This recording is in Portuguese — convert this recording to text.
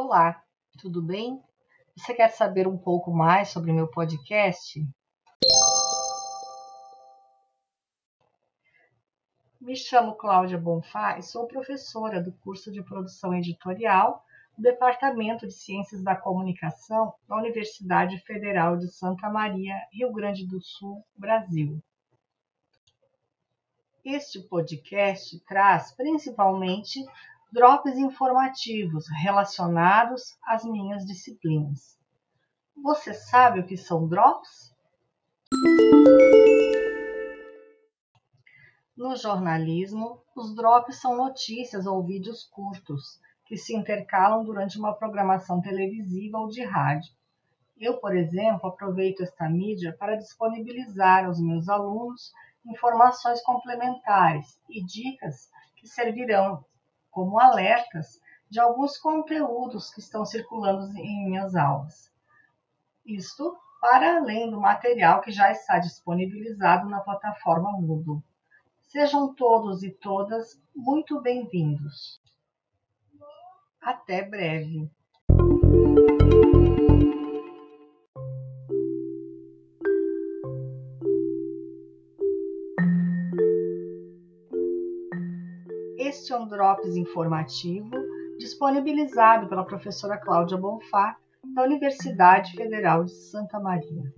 Olá, tudo bem? Você quer saber um pouco mais sobre meu podcast? Me chamo Cláudia Bonfá e sou professora do curso de produção editorial do Departamento de Ciências da Comunicação da Universidade Federal de Santa Maria, Rio Grande do Sul, Brasil. Este podcast traz principalmente drops informativos relacionados às minhas disciplinas. Você sabe o que são drops? No jornalismo, os drops são notícias ou vídeos curtos que se intercalam durante uma programação televisiva ou de rádio. Eu, por exemplo, aproveito esta mídia para disponibilizar aos meus alunos informações complementares e dicas que servirão como alertas de alguns conteúdos que estão circulando em minhas aulas. Isto para além do material que já está disponibilizado na plataforma Moodle. Sejam todos e todas muito bem-vindos. Até breve. Este é um Drops informativo disponibilizado pela professora Cláudia Bonfá, da Universidade Federal de Santa Maria.